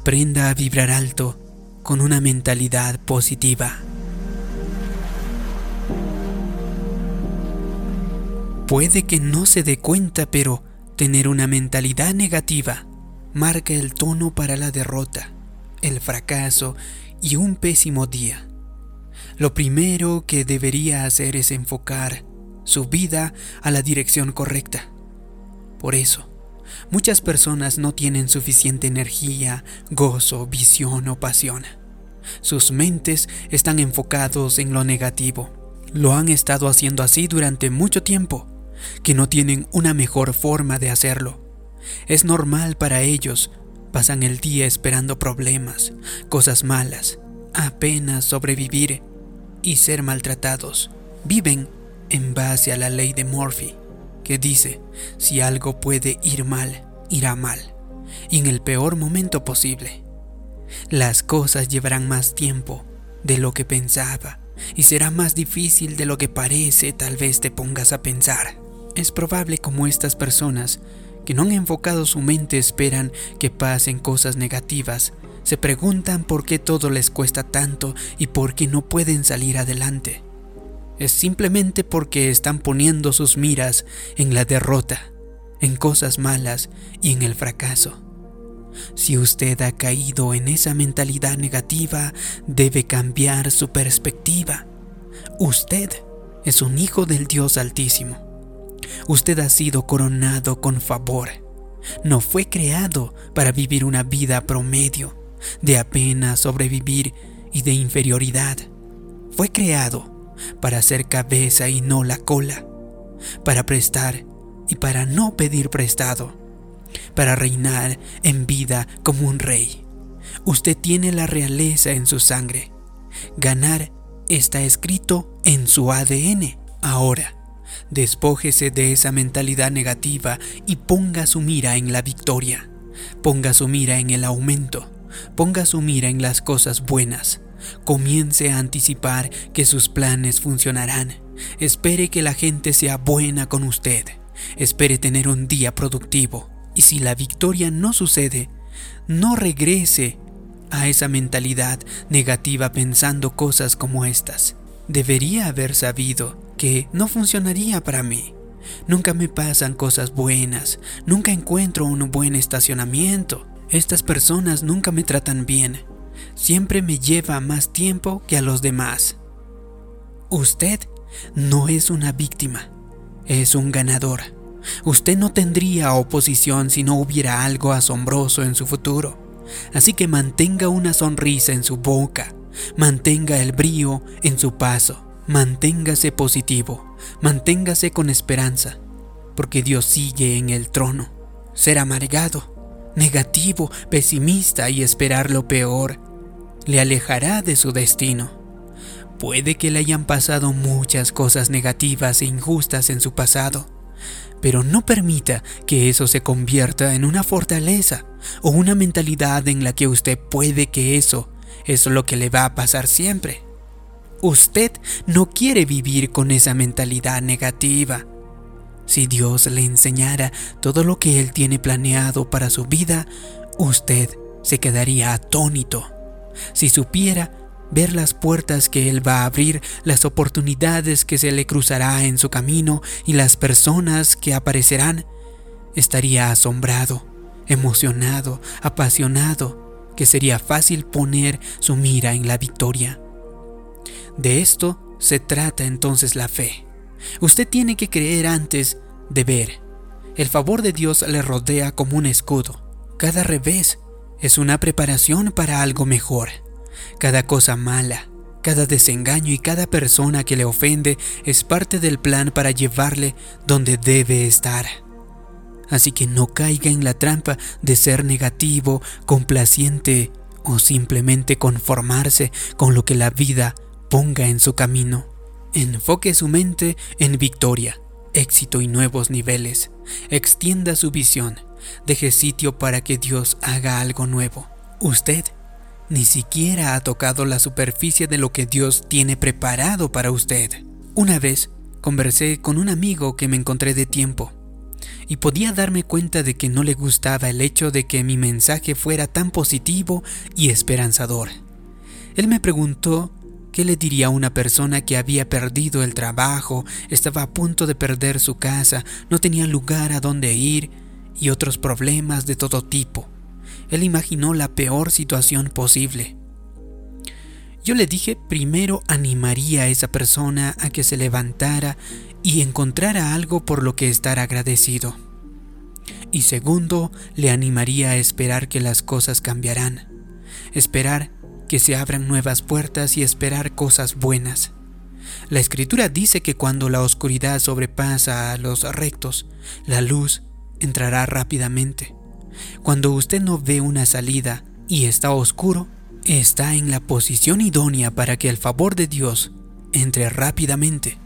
Aprenda a vibrar alto con una mentalidad positiva. Puede que no se dé cuenta, pero tener una mentalidad negativa marca el tono para la derrota, el fracaso y un pésimo día. Lo primero que debería hacer es enfocar su vida a la dirección correcta. Por eso, muchas personas no tienen suficiente energía, gozo, visión o pasión. Sus mentes están enfocados en lo negativo. Lo han estado haciendo así durante mucho tiempo que no tienen una mejor forma de hacerlo. Es normal para ellos, pasan el día esperando problemas, cosas malas, apenas sobrevivir y ser maltratados. Viven en base a la ley de Murphy, que dice, si algo puede ir mal, irá mal, y en el peor momento posible. Las cosas llevarán más tiempo de lo que pensaba y será más difícil de lo que parece, tal vez te pongas a pensar. Es probable como estas personas que no han enfocado su mente esperan que pasen cosas negativas, se preguntan por qué todo les cuesta tanto y por qué no pueden salir adelante. Es simplemente porque están poniendo sus miras en la derrota, en cosas malas y en el fracaso. Si usted ha caído en esa mentalidad negativa, debe cambiar su perspectiva. Usted es un hijo del Dios Altísimo Usted ha sido coronado con favor. No fue creado para vivir una vida promedio, de apenas sobrevivir y de inferioridad. Fue creado para ser cabeza y no la cola, para prestar y para no pedir prestado, para reinar en vida como un rey. Usted tiene la realeza en su sangre. Ganar está escrito en su ADN. Ahora, Despójese de esa mentalidad negativa y ponga su mira en la victoria. Ponga su mira en el aumento. Ponga su mira en las cosas buenas. Comience a anticipar que sus planes funcionarán. Espere que la gente sea buena con usted. Espere tener un día productivo. Y si la victoria no sucede, no regrese a esa mentalidad negativa pensando cosas como estas. Debería haber sabido que no funcionaría para mí. Nunca me pasan cosas buenas, nunca encuentro un buen estacionamiento. Estas personas nunca me tratan bien. Siempre me lleva más tiempo que a los demás. Usted no es una víctima, es un ganador. Usted no tendría oposición si no hubiera algo asombroso en su futuro. Así que mantenga una sonrisa en su boca, mantenga el brío en su paso Manténgase positivo, manténgase con esperanza, porque Dios sigue en el trono. Ser amargado, negativo, pesimista y esperar lo peor le alejará de su destino. Puede que le hayan pasado muchas cosas negativas e injustas en su pasado, pero no permita que eso se convierta en una fortaleza o una mentalidad en la que usted puede que eso es lo que le va a pasar siempre. Usted no quiere vivir con esa mentalidad negativa. Si Dios le enseñara todo lo que Él tiene planeado para su vida, usted se quedaría atónito. Si supiera ver las puertas que Él va a abrir, las oportunidades que se le cruzará en su camino y las personas que aparecerán, estaría asombrado, emocionado, apasionado, que sería fácil poner su mira en la victoria. De esto se trata entonces la fe. Usted tiene que creer antes de ver. El favor de Dios le rodea como un escudo. Cada revés es una preparación para algo mejor. Cada cosa mala, cada desengaño y cada persona que le ofende es parte del plan para llevarle donde debe estar. Así que no caiga en la trampa de ser negativo, complaciente o simplemente conformarse con lo que la vida ponga en su camino. Enfoque su mente en victoria, éxito y nuevos niveles. Extienda su visión. Deje sitio para que Dios haga algo nuevo. Usted ni siquiera ha tocado la superficie de lo que Dios tiene preparado para usted. Una vez conversé con un amigo que me encontré de tiempo y podía darme cuenta de que no le gustaba el hecho de que mi mensaje fuera tan positivo y esperanzador. Él me preguntó qué le diría a una persona que había perdido el trabajo, estaba a punto de perder su casa, no tenía lugar a donde ir y otros problemas de todo tipo. Él imaginó la peor situación posible. Yo le dije primero animaría a esa persona a que se levantara y encontrara algo por lo que estar agradecido. Y segundo, le animaría a esperar que las cosas cambiarán, esperar que se abran nuevas puertas y esperar cosas buenas. La escritura dice que cuando la oscuridad sobrepasa a los rectos, la luz entrará rápidamente. Cuando usted no ve una salida y está oscuro, está en la posición idónea para que el favor de Dios entre rápidamente.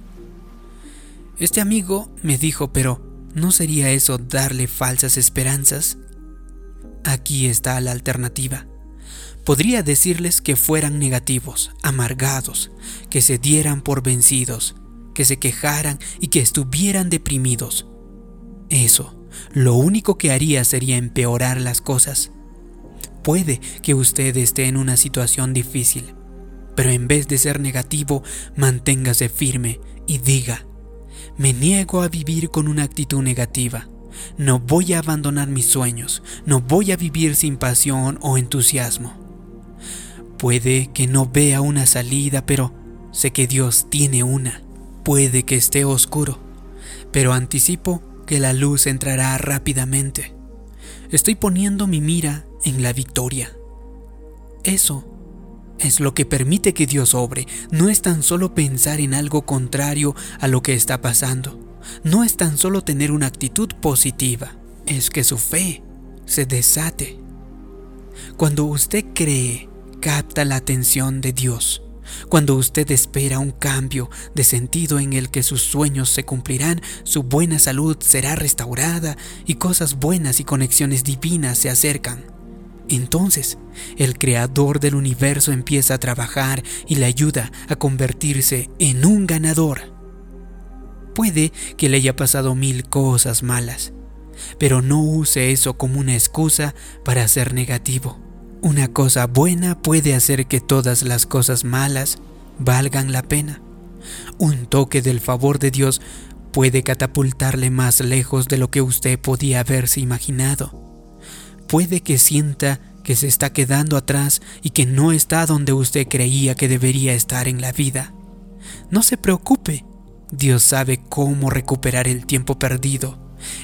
Este amigo me dijo, pero ¿no sería eso darle falsas esperanzas? Aquí está la alternativa. Podría decirles que fueran negativos, amargados, que se dieran por vencidos, que se quejaran y que estuvieran deprimidos. Eso, lo único que haría sería empeorar las cosas. Puede que usted esté en una situación difícil, pero en vez de ser negativo, manténgase firme y diga, me niego a vivir con una actitud negativa. No voy a abandonar mis sueños, no voy a vivir sin pasión o entusiasmo. Puede que no vea una salida, pero sé que Dios tiene una. Puede que esté oscuro, pero anticipo que la luz entrará rápidamente. Estoy poniendo mi mira en la victoria. Eso es lo que permite que Dios obre. No es tan solo pensar en algo contrario a lo que está pasando. No es tan solo tener una actitud positiva. Es que su fe se desate. Cuando usted cree, capta la atención de Dios. Cuando usted espera un cambio de sentido en el que sus sueños se cumplirán, su buena salud será restaurada y cosas buenas y conexiones divinas se acercan. Entonces, el creador del universo empieza a trabajar y le ayuda a convertirse en un ganador. Puede que le haya pasado mil cosas malas, pero no use eso como una excusa para ser negativo. Una cosa buena puede hacer que todas las cosas malas valgan la pena. Un toque del favor de Dios puede catapultarle más lejos de lo que usted podía haberse imaginado. Puede que sienta que se está quedando atrás y que no está donde usted creía que debería estar en la vida. No se preocupe, Dios sabe cómo recuperar el tiempo perdido.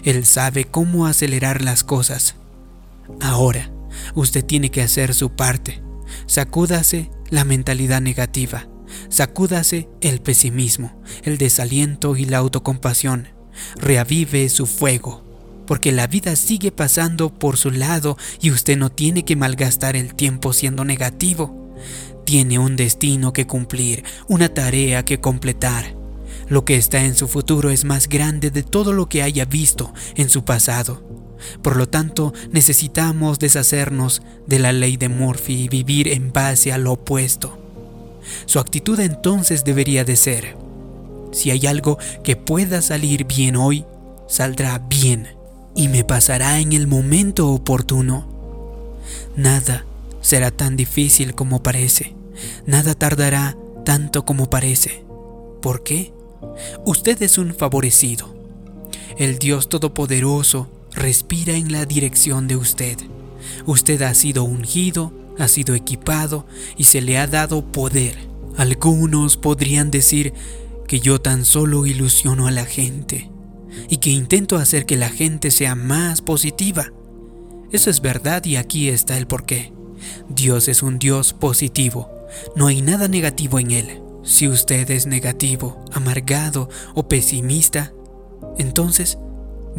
Él sabe cómo acelerar las cosas. Ahora, Usted tiene que hacer su parte. Sacúdase la mentalidad negativa. Sacúdase el pesimismo, el desaliento y la autocompasión. Reavive su fuego, porque la vida sigue pasando por su lado y usted no tiene que malgastar el tiempo siendo negativo. Tiene un destino que cumplir, una tarea que completar. Lo que está en su futuro es más grande de todo lo que haya visto en su pasado. Por lo tanto, necesitamos deshacernos de la ley de Murphy y vivir en base a lo opuesto. Su actitud entonces debería de ser, si hay algo que pueda salir bien hoy, saldrá bien y me pasará en el momento oportuno. Nada será tan difícil como parece, nada tardará tanto como parece. ¿Por qué? Usted es un favorecido. El Dios Todopoderoso respira en la dirección de usted. Usted ha sido ungido, ha sido equipado y se le ha dado poder. Algunos podrían decir que yo tan solo ilusiono a la gente y que intento hacer que la gente sea más positiva. Eso es verdad y aquí está el porqué. Dios es un Dios positivo. No hay nada negativo en Él. Si usted es negativo, amargado o pesimista, entonces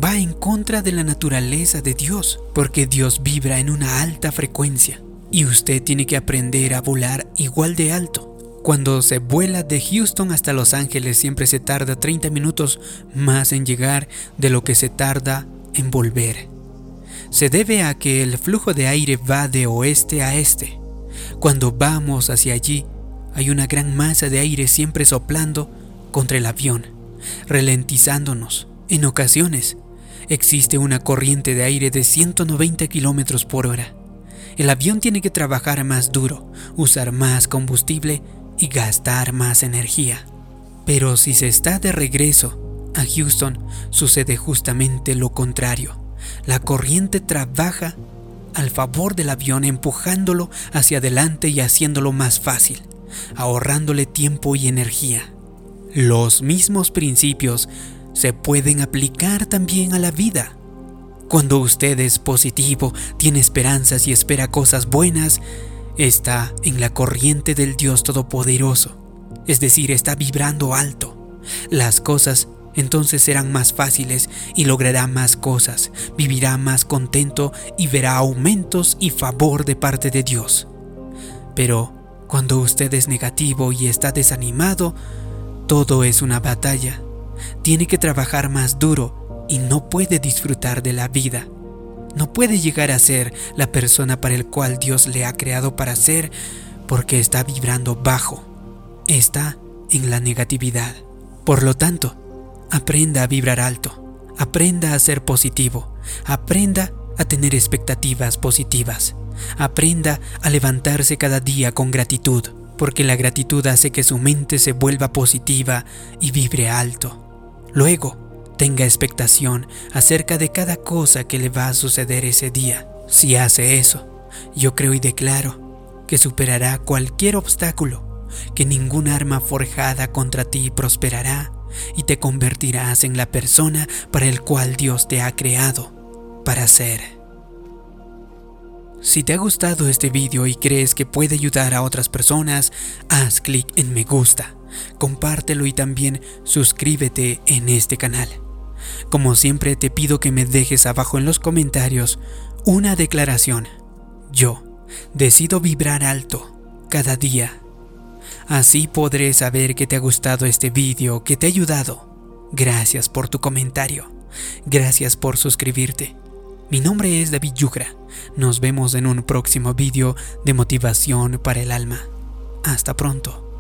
va en contra de la naturaleza de Dios, porque Dios vibra en una alta frecuencia y usted tiene que aprender a volar igual de alto. Cuando se vuela de Houston hasta Los Ángeles siempre se tarda 30 minutos más en llegar de lo que se tarda en volver. Se debe a que el flujo de aire va de oeste a este. Cuando vamos hacia allí, hay una gran masa de aire siempre soplando contra el avión, ralentizándonos. En ocasiones, existe una corriente de aire de 190 kilómetros por hora. El avión tiene que trabajar más duro, usar más combustible y gastar más energía. Pero si se está de regreso a Houston, sucede justamente lo contrario. La corriente trabaja al favor del avión empujándolo hacia adelante y haciéndolo más fácil, ahorrándole tiempo y energía. Los mismos principios se pueden aplicar también a la vida. Cuando usted es positivo, tiene esperanzas y espera cosas buenas, está en la corriente del Dios Todopoderoso, es decir, está vibrando alto. Las cosas entonces serán más fáciles y logrará más cosas, vivirá más contento y verá aumentos y favor de parte de Dios. Pero cuando usted es negativo y está desanimado, todo es una batalla. Tiene que trabajar más duro y no puede disfrutar de la vida. No puede llegar a ser la persona para el cual Dios le ha creado para ser porque está vibrando bajo. Está en la negatividad. Por lo tanto, Aprenda a vibrar alto, aprenda a ser positivo, aprenda a tener expectativas positivas, aprenda a levantarse cada día con gratitud, porque la gratitud hace que su mente se vuelva positiva y vibre alto. Luego, tenga expectación acerca de cada cosa que le va a suceder ese día. Si hace eso, yo creo y declaro que superará cualquier obstáculo, que ningún arma forjada contra ti prosperará y te convertirás en la persona para el cual Dios te ha creado para ser. Si te ha gustado este vídeo y crees que puede ayudar a otras personas, haz clic en me gusta, compártelo y también suscríbete en este canal. Como siempre te pido que me dejes abajo en los comentarios una declaración. Yo decido vibrar alto cada día Así podré saber que te ha gustado este vídeo, que te ha ayudado. Gracias por tu comentario. Gracias por suscribirte. Mi nombre es David Yugra. Nos vemos en un próximo vídeo de motivación para el alma. Hasta pronto.